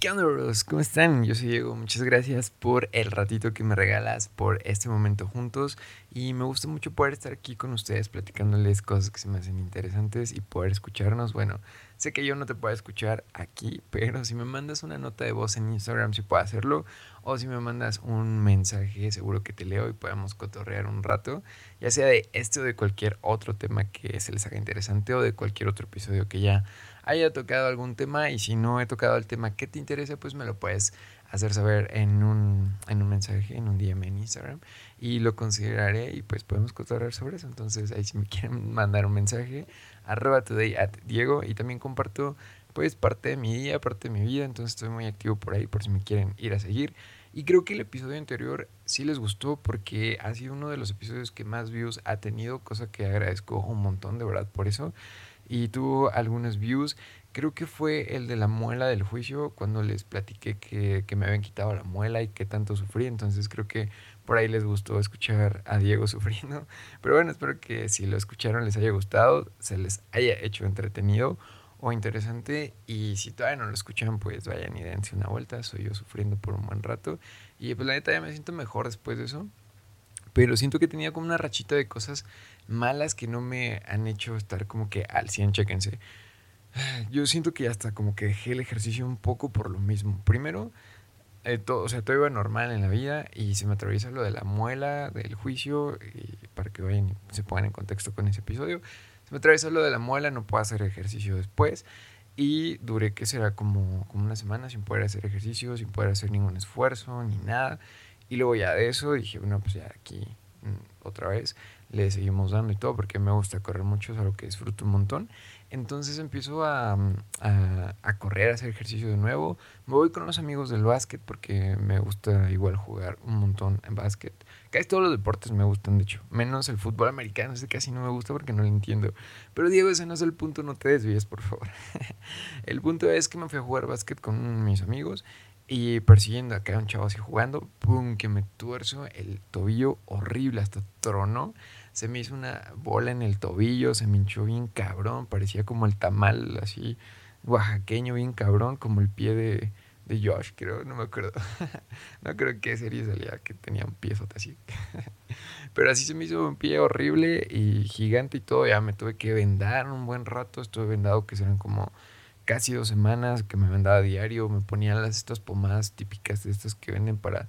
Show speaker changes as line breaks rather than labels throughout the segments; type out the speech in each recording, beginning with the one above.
¿Qué onda, bros? ¿Cómo están? Yo soy Diego. Muchas gracias por el ratito que me regalas, por este momento juntos. Y me gusta mucho poder estar aquí con ustedes platicándoles cosas que se me hacen interesantes y poder escucharnos. Bueno, sé que yo no te puedo escuchar aquí, pero si me mandas una nota de voz en Instagram, sí puedo hacerlo. O si me mandas un mensaje, seguro que te leo y podemos cotorrear un rato. Ya sea de este o de cualquier otro tema que se les haga interesante o de cualquier otro episodio que ya haya tocado algún tema y si no he tocado el tema que te interesa, pues me lo puedes hacer saber en un, en un mensaje, en un DM en Instagram y lo consideraré y pues podemos cotorrear sobre eso. Entonces ahí si me quieren mandar un mensaje, arroba today at Diego y también comparto pues parte de mi día, parte de mi vida, entonces estoy muy activo por ahí por si me quieren ir a seguir. Y creo que el episodio anterior sí les gustó porque ha sido uno de los episodios que más views ha tenido, cosa que agradezco un montón de verdad por eso y tuvo algunos views. Creo que fue el de la muela del juicio, cuando les platiqué que, que me habían quitado la muela y que tanto sufrí. Entonces creo que por ahí les gustó escuchar a Diego sufriendo. Pero bueno, espero que si lo escucharon les haya gustado, se les haya hecho entretenido o interesante. Y si todavía no lo escuchan, pues vayan y dense una vuelta. Soy yo sufriendo por un buen rato. Y pues la neta ya me siento mejor después de eso. Pero siento que tenía como una rachita de cosas malas que no me han hecho estar como que al 100, chéquense. Yo siento que hasta como que dejé el ejercicio un poco por lo mismo. Primero, eh, todo, o sea, todo iba normal en la vida y se me atraviesa lo de la muela del juicio, para que vayan y se pongan en contexto con ese episodio. Se me atraviesa lo de la muela, no puedo hacer ejercicio después. Y duré, que será? Como, como una semana sin poder hacer ejercicio, sin poder hacer ningún esfuerzo, ni nada. Y luego ya de eso dije, bueno, pues ya aquí mm, otra vez le seguimos dando y todo, porque me gusta correr mucho, es algo que disfruto un montón. Entonces empiezo a, a, a, correr, a hacer ejercicio de nuevo. Me voy con los amigos del básquet porque me gusta igual jugar un montón en básquet. Casi todos los deportes me gustan, de hecho. Menos el fútbol americano, ese casi no me gusta porque no lo entiendo. Pero Diego, ese no es el punto, no te desvíes, por favor. el punto es que me fui a jugar básquet con mis amigos y persiguiendo acá a un chavo así jugando, pum, que me tuerzo el tobillo horrible, hasta trono se me hizo una bola en el tobillo, se me hinchó bien cabrón, parecía como el tamal así oaxaqueño, bien cabrón, como el pie de, de Josh, creo, no me acuerdo. no creo que serie salía que tenía un pie así. Pero así se me hizo un pie horrible y gigante y todo, ya me tuve que vendar un buen rato, estuve vendado que serán como casi dos semanas que me vendaba diario, me ponía las estas pomadas típicas de estas que venden para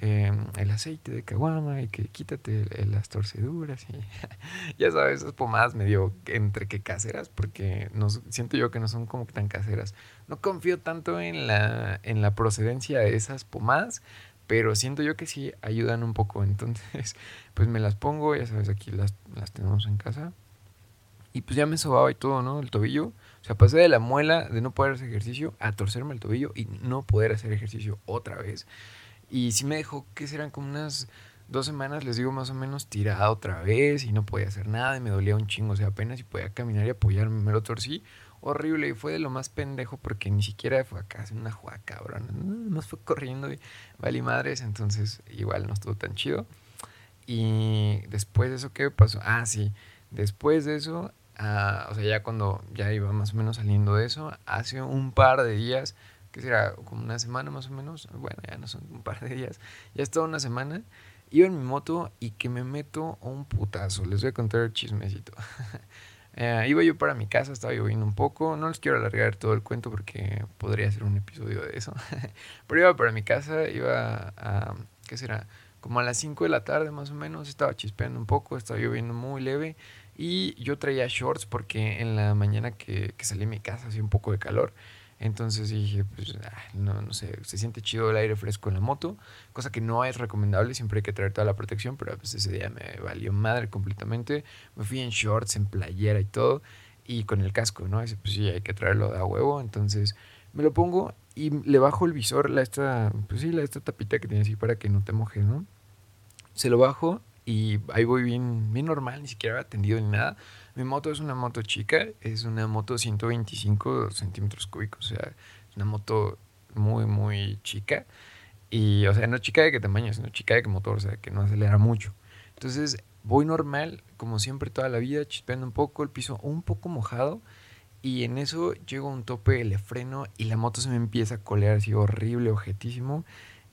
Em, el aceite de caguama y que quítate las torceduras y ya sabes, esas pomadas medio entre que caseras porque no, siento yo que no son como tan caseras. No confío tanto en la, en la procedencia de esas pomadas, pero siento yo que sí ayudan un poco. Entonces, pues me las pongo, ya sabes, aquí las, las tenemos en casa. Y pues ya me sobaba y todo, ¿no? El tobillo. O sea, pasé de la muela de no poder hacer ejercicio a torcerme el tobillo y no poder hacer ejercicio otra vez. Y sí me dejó que serán como unas dos semanas, les digo más o menos, tirada otra vez y no podía hacer nada y me dolía un chingo. O sea, apenas si podía caminar y apoyarme, me lo torcí horrible y fue de lo más pendejo porque ni siquiera fue acá hacer una jugada cabrón. Nos fue corriendo y vale madres, entonces igual no estuvo tan chido. Y después de eso, ¿qué pasó? Ah, sí, después de eso, ah, o sea, ya cuando ya iba más o menos saliendo de eso, hace un par de días que será como una semana más o menos, bueno, ya no son un par de días, ya es toda una semana, iba en mi moto y que me meto un putazo, les voy a contar el chismecito. eh, iba yo para mi casa, estaba lloviendo un poco, no les quiero alargar todo el cuento porque podría ser un episodio de eso, pero iba para mi casa, iba a, ¿qué será? Como a las 5 de la tarde más o menos, estaba chispeando un poco, estaba lloviendo muy leve y yo traía shorts porque en la mañana que, que salí de mi casa hacía un poco de calor. Entonces dije, pues no, no sé, se siente chido el aire fresco en la moto, cosa que no es recomendable, siempre hay que traer toda la protección, pero pues ese día me valió madre completamente. Me fui en shorts, en playera y todo, y con el casco, ¿no? Ese pues sí, hay que traerlo de a huevo, entonces me lo pongo y le bajo el visor, la esta, pues sí, la esta tapita que tiene así para que no te mojes, ¿no? Se lo bajo y ahí voy bien, bien normal, ni siquiera atendido ni nada mi moto es una moto chica, es una moto 125 centímetros cúbicos, o sea, es una moto muy, muy chica. Y, o sea, no chica de qué tamaño, sino chica de qué motor, o sea, que no acelera mucho. Entonces, voy normal, como siempre toda la vida, chispeando un poco, el piso un poco mojado. Y en eso llego a un tope, le freno y la moto se me empieza a colear así horrible, objetísimo.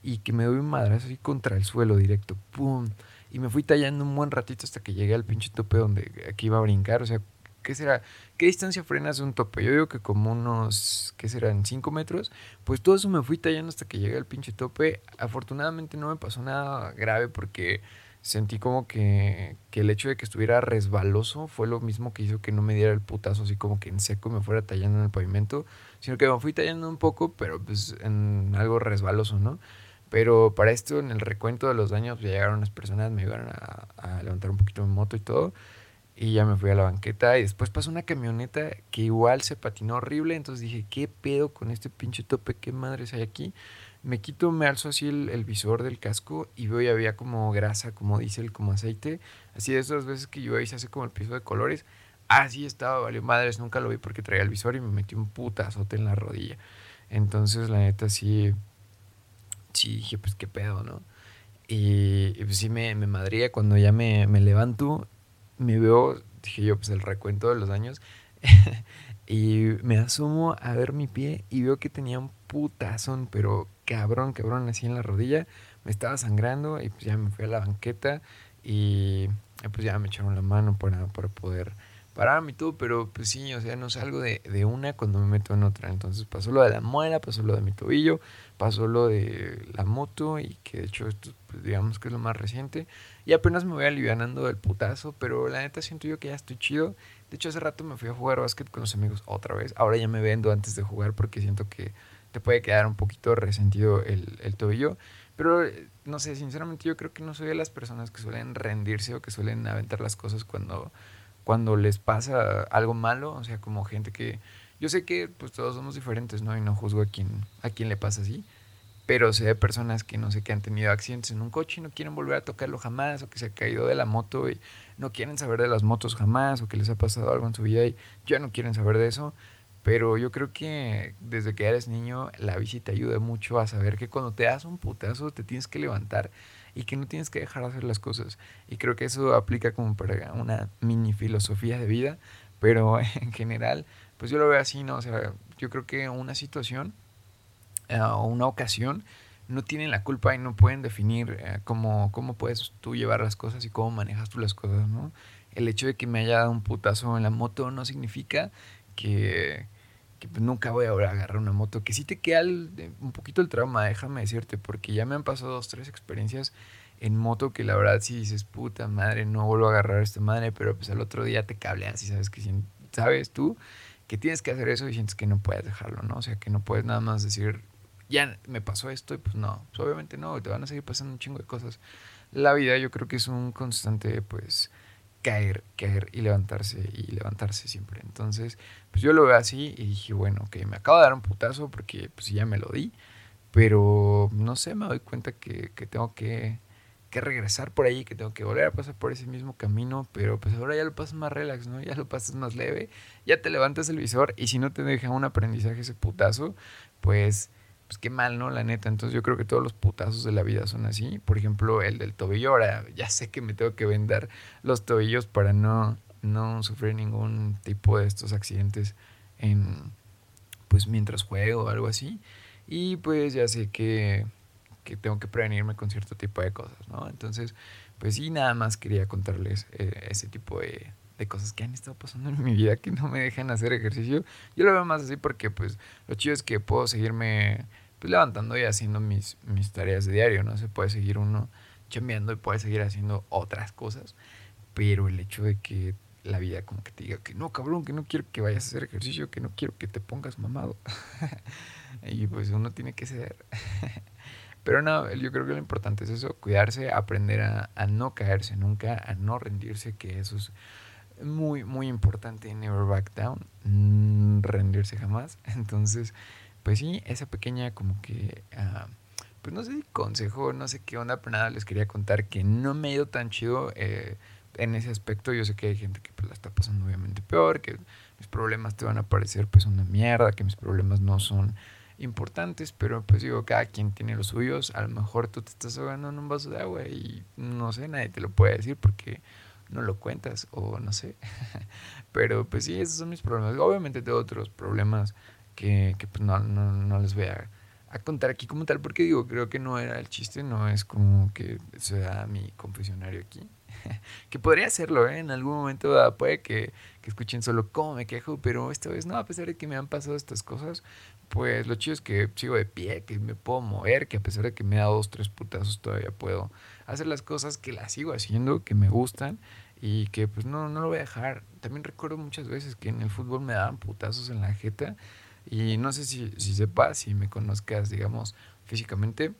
Y que me doy un madrazo así contra el suelo directo. ¡Pum! Y me fui tallando un buen ratito hasta que llegué al pinche tope donde aquí iba a brincar. O sea, ¿qué será? ¿Qué distancia frenas un tope? Yo digo que como unos, ¿qué serán? 5 metros. Pues todo eso me fui tallando hasta que llegué al pinche tope. Afortunadamente no me pasó nada grave porque sentí como que, que, el hecho de que estuviera resbaloso fue lo mismo que hizo que no me diera el putazo así como que en seco me fuera tallando en el pavimento, sino que me fui tallando un poco, pero pues en algo resbaloso, ¿no? Pero para esto, en el recuento de los daños, ya llegaron las personas, me iban a, levantar un poquito mi moto y todo. Y ya me fui a la banqueta y después pasó una camioneta que igual se patinó horrible. Entonces dije, ¿qué pedo con este pinche tope? ¿Qué madres hay aquí? Me quito, me alzo así el, visor del casco y veo y había como grasa, como diésel, como aceite. Así de esas veces que yo ahí se hace como el piso de colores. Así estaba, valió madres, nunca lo vi porque traía el visor y me metí un putazote en la rodilla. Entonces, la neta, sí, sí dije, pues qué pedo, ¿no? Y, pues sí me, me madría cuando ya me, me levanto me veo, dije yo, pues el recuento de los años. y me asomo a ver mi pie y veo que tenía un putazón, pero cabrón, cabrón, así en la rodilla. Me estaba sangrando y pues ya me fui a la banqueta y pues ya me echaron la mano para, para poder pararme y todo, pero pues sí, o sea, no salgo de, de, una cuando me meto en otra. Entonces pasó lo de la muela, pasó lo de mi tobillo, pasó lo de la moto y que de hecho esto pues, digamos que es lo más reciente. Y apenas me voy alivianando del putazo, pero la neta siento yo que ya estoy chido. De hecho hace rato me fui a jugar básquet con los amigos otra vez. Ahora ya me vendo antes de jugar porque siento que te puede quedar un poquito resentido el, el tobillo. Pero no sé, sinceramente yo creo que no soy de las personas que suelen rendirse o que suelen aventar las cosas cuando cuando les pasa algo malo, o sea, como gente que yo sé que pues todos somos diferentes, ¿no? Y no juzgo a quien a quien le pasa así, pero sé de personas que no sé que han tenido accidentes en un coche y no quieren volver a tocarlo jamás o que se ha caído de la moto y no quieren saber de las motos jamás o que les ha pasado algo en su vida y ya no quieren saber de eso. Pero yo creo que desde que eres niño la bici te ayuda mucho a saber que cuando te das un putazo te tienes que levantar y que no tienes que dejar de hacer las cosas. Y creo que eso aplica como para una mini filosofía de vida, pero en general, pues yo lo veo así, ¿no? O sea, yo creo que una situación eh, o una ocasión no tienen la culpa y no pueden definir eh, cómo, cómo puedes tú llevar las cosas y cómo manejas tú las cosas, ¿no? El hecho de que me haya dado un putazo en la moto no significa que, que pues nunca voy a agarrar una moto, que sí te queda un poquito el trauma, déjame decirte, porque ya me han pasado dos, tres experiencias en moto que la verdad sí dices, puta madre, no vuelvo a agarrar esta madre, pero pues al otro día te cableas y sabes que sabes tú que tienes que hacer eso y sientes que no puedes dejarlo, ¿no? O sea, que no puedes nada más decir, ya me pasó esto y pues no, pues obviamente no, te van a seguir pasando un chingo de cosas. La vida yo creo que es un constante, pues, caer, caer y levantarse y levantarse siempre. Entonces, pues yo lo veo así y dije, bueno, que me acabo de dar un putazo porque pues ya me lo di, pero no sé, me doy cuenta que, que tengo que, que, regresar por ahí, que tengo que volver a pasar por ese mismo camino, pero pues ahora ya lo pasas más relax, ¿no? Ya lo pasas más leve, ya te levantas el visor y si no te deja un aprendizaje ese putazo, pues pues qué mal, ¿no? La neta. Entonces yo creo que todos los putazos de la vida son así. Por ejemplo, el del tobillo. Ahora ya sé que me tengo que vender los tobillos para no, no sufrir ningún tipo de estos accidentes en, pues mientras juego o algo así. Y pues ya sé que, que tengo que prevenirme con cierto tipo de cosas, ¿no? Entonces, pues sí, nada más quería contarles eh, ese tipo de, de cosas que han estado pasando en mi vida que no me dejan hacer ejercicio. Yo lo veo más así porque pues lo chido es que puedo seguirme pues, levantando y haciendo mis, mis tareas de diario, ¿no? Se puede seguir uno chambeando y puede seguir haciendo otras cosas, pero el hecho de que la vida como que te diga que no, cabrón, que no quiero que vayas a hacer ejercicio, que no quiero que te pongas mamado. y pues uno tiene que ceder. Pero no, yo creo que lo importante es eso, cuidarse, aprender a, a no caerse nunca, a no rendirse, que eso es muy, muy importante, never back down, mm, rendirse jamás. Entonces, pues sí, esa pequeña como que, uh, pues no sé, consejo, no sé qué onda, pero nada, les quería contar que no me ha ido tan chido eh, en ese aspecto. Yo sé que hay gente que pues la está pasando obviamente peor, que mis problemas te van a parecer pues una mierda, que mis problemas no son importantes, pero pues digo, cada quien tiene los suyos. A lo mejor tú te estás ahogando en un vaso de agua y no sé, nadie te lo puede decir porque no lo cuentas o no sé. Pero pues sí, esos son mis problemas. Obviamente tengo otros problemas que, que pues no, no, no les voy a contar aquí como tal, porque digo, creo que no era el chiste, no es como que sea mi confesionario aquí. que podría hacerlo, ¿eh? En algún momento puede que, que, escuchen solo cómo me quejo, pero esta vez no, a pesar de que me han pasado estas cosas, pues lo chido es que sigo de pie, que me puedo mover, que a pesar de que me da dos, tres putazos, todavía puedo hacer las cosas que las sigo haciendo, que me gustan y que pues no, no lo voy a dejar. También recuerdo muchas veces que en el fútbol me daban putazos en la jeta y no sé si, si sepas, si me conozcas, digamos, físicamente.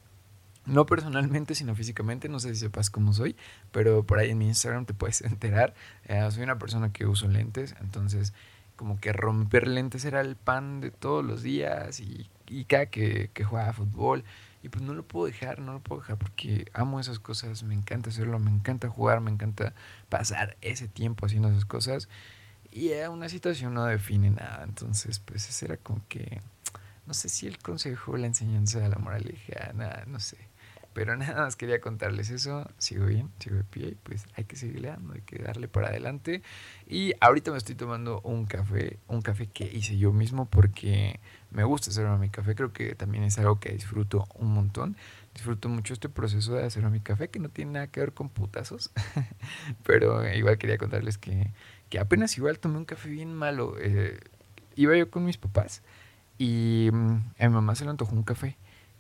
No personalmente, sino físicamente. No sé si sepas cómo soy, pero por ahí en mi Instagram te puedes enterar. Eh, soy una persona que uso lentes, entonces como que romper lentes era el pan de todos los días y, y cada que, que jugaba fútbol. Y pues no lo puedo dejar, no lo puedo dejar porque amo esas cosas, me encanta hacerlo, me encanta jugar, me encanta pasar ese tiempo haciendo esas cosas. Y una situación no define nada. Entonces, pues ese era como que, no sé si el consejo, la enseñanza la moraleja, nada, no sé. Pero nada más quería contarles eso. Sigo bien, sigo de pie pues hay que seguirle dando, hay que darle para adelante. Y ahorita me estoy tomando un café, un café que hice yo mismo porque me gusta hacerme mi café. Creo que también es algo que disfruto un montón. Disfruto mucho este proceso de hacerme mi café que no tiene nada que ver con putazos. Pero igual quería contarles que que apenas igual tomé un café bien malo. Eh, iba yo con mis papás y mm, a mi mamá se le antojó un café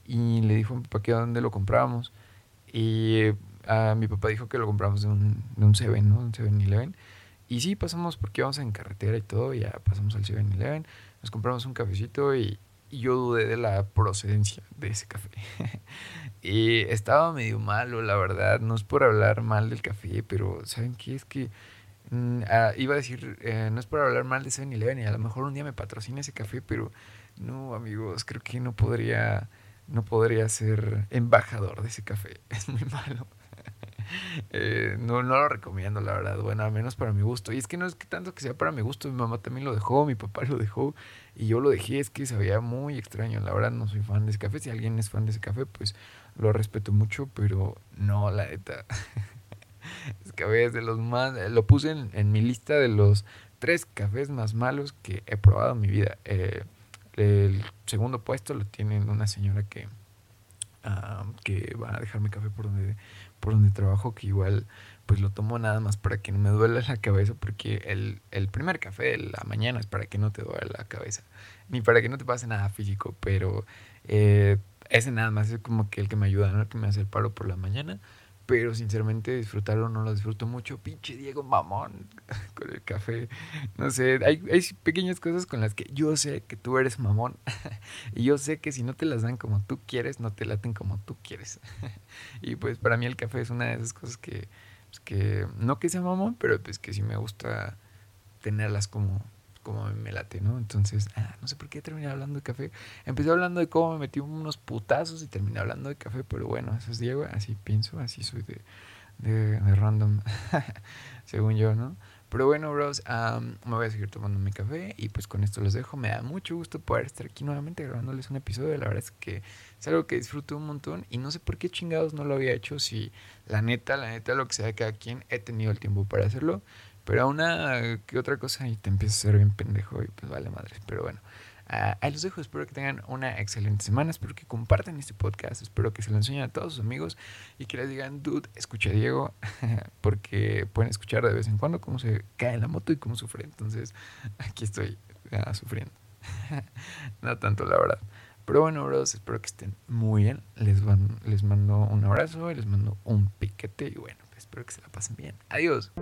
y le dijo a mi papá que dónde lo comprábamos. Y a mi papá dijo que lo compramos de un, de un Seven, ¿no? Un 7-Eleven. Y sí, pasamos porque íbamos en carretera y todo, ya pasamos al 7-Eleven, nos compramos un cafecito y, y, yo dudé de la procedencia de ese café. y estaba medio malo, la verdad, no es por hablar mal del café, pero ¿saben qué? Es que Mm, ah, iba a decir, eh, no es por hablar mal de 7-Eleven y a lo mejor un día me patrocina ese café, pero no, amigos, creo que no podría, no podría ser embajador de ese café. Es muy malo. Eh, no, no lo recomiendo, la verdad. Bueno, al menos para mi gusto. Y es que no es que tanto que sea para mi gusto. Mi mamá también lo dejó, mi papá lo dejó. Y yo lo dejé. Es que sabía muy extraño. La verdad, no soy fan de ese café. Si alguien es fan de ese café, pues lo respeto mucho. Pero no, la neta. Es café es de los más. Eh, lo puse en, mi lista de los tres cafés más malos que he probado en mi vida. Eh, el segundo puesto lo tiene una señora que, que va a dejarme café por donde, por donde trabajo, que igual pues lo tomo nada más para que no me duele la cabeza, porque el, el primer café de la mañana es para que no te duele la cabeza, ni para que no te pase nada físico, pero eh, ese nada más es como que el que me ayuda, ¿no? El que me hace el paro por la mañana pero sinceramente disfrutarlo no lo disfruto mucho. Pinche Diego mamón con el café. No sé, hay, hay pequeñas cosas con las que yo sé que tú eres mamón. y yo sé que si no te las dan como tú quieres, no te laten como tú quieres. y pues para mí el café es una de esas cosas que, pues que no que sea mamón, pero pues que sí me gusta tenerlas como como me late, ¿no? Entonces, ah, no sé por qué terminé hablando de café. Empecé hablando de cómo me metí unos putazos y terminé hablando de café, pero bueno, eso es Diego, así pienso, así soy de, de, random, según yo, ¿no? Pero bueno, bros, me voy a seguir tomando mi café y pues con esto los dejo. Me da mucho gusto poder estar aquí nuevamente grabándoles un episodio. La verdad es que es algo que disfruto un montón y no sé por qué chingados no lo había hecho. Si la neta, la neta, lo que sea de cada quien, he tenido el tiempo para hacerlo. Pero a una que otra cosa y te empiezas a ser bien pendejo y pues vale madre. Pero bueno, uh, ahí los dejo. Espero que tengan una excelente semana. Espero que compartan este podcast. Espero que se lo enseñen a todos sus amigos y que les digan, dude, escucha a Diego. porque pueden escuchar de vez en cuando cómo se cae la moto y cómo sufre. Entonces, aquí estoy uh, sufriendo. no tanto, la verdad. Pero bueno, bros, espero que estén muy bien. Les, van, les mando un abrazo, les mando un piquete y bueno, espero que se la pasen bien. Adiós.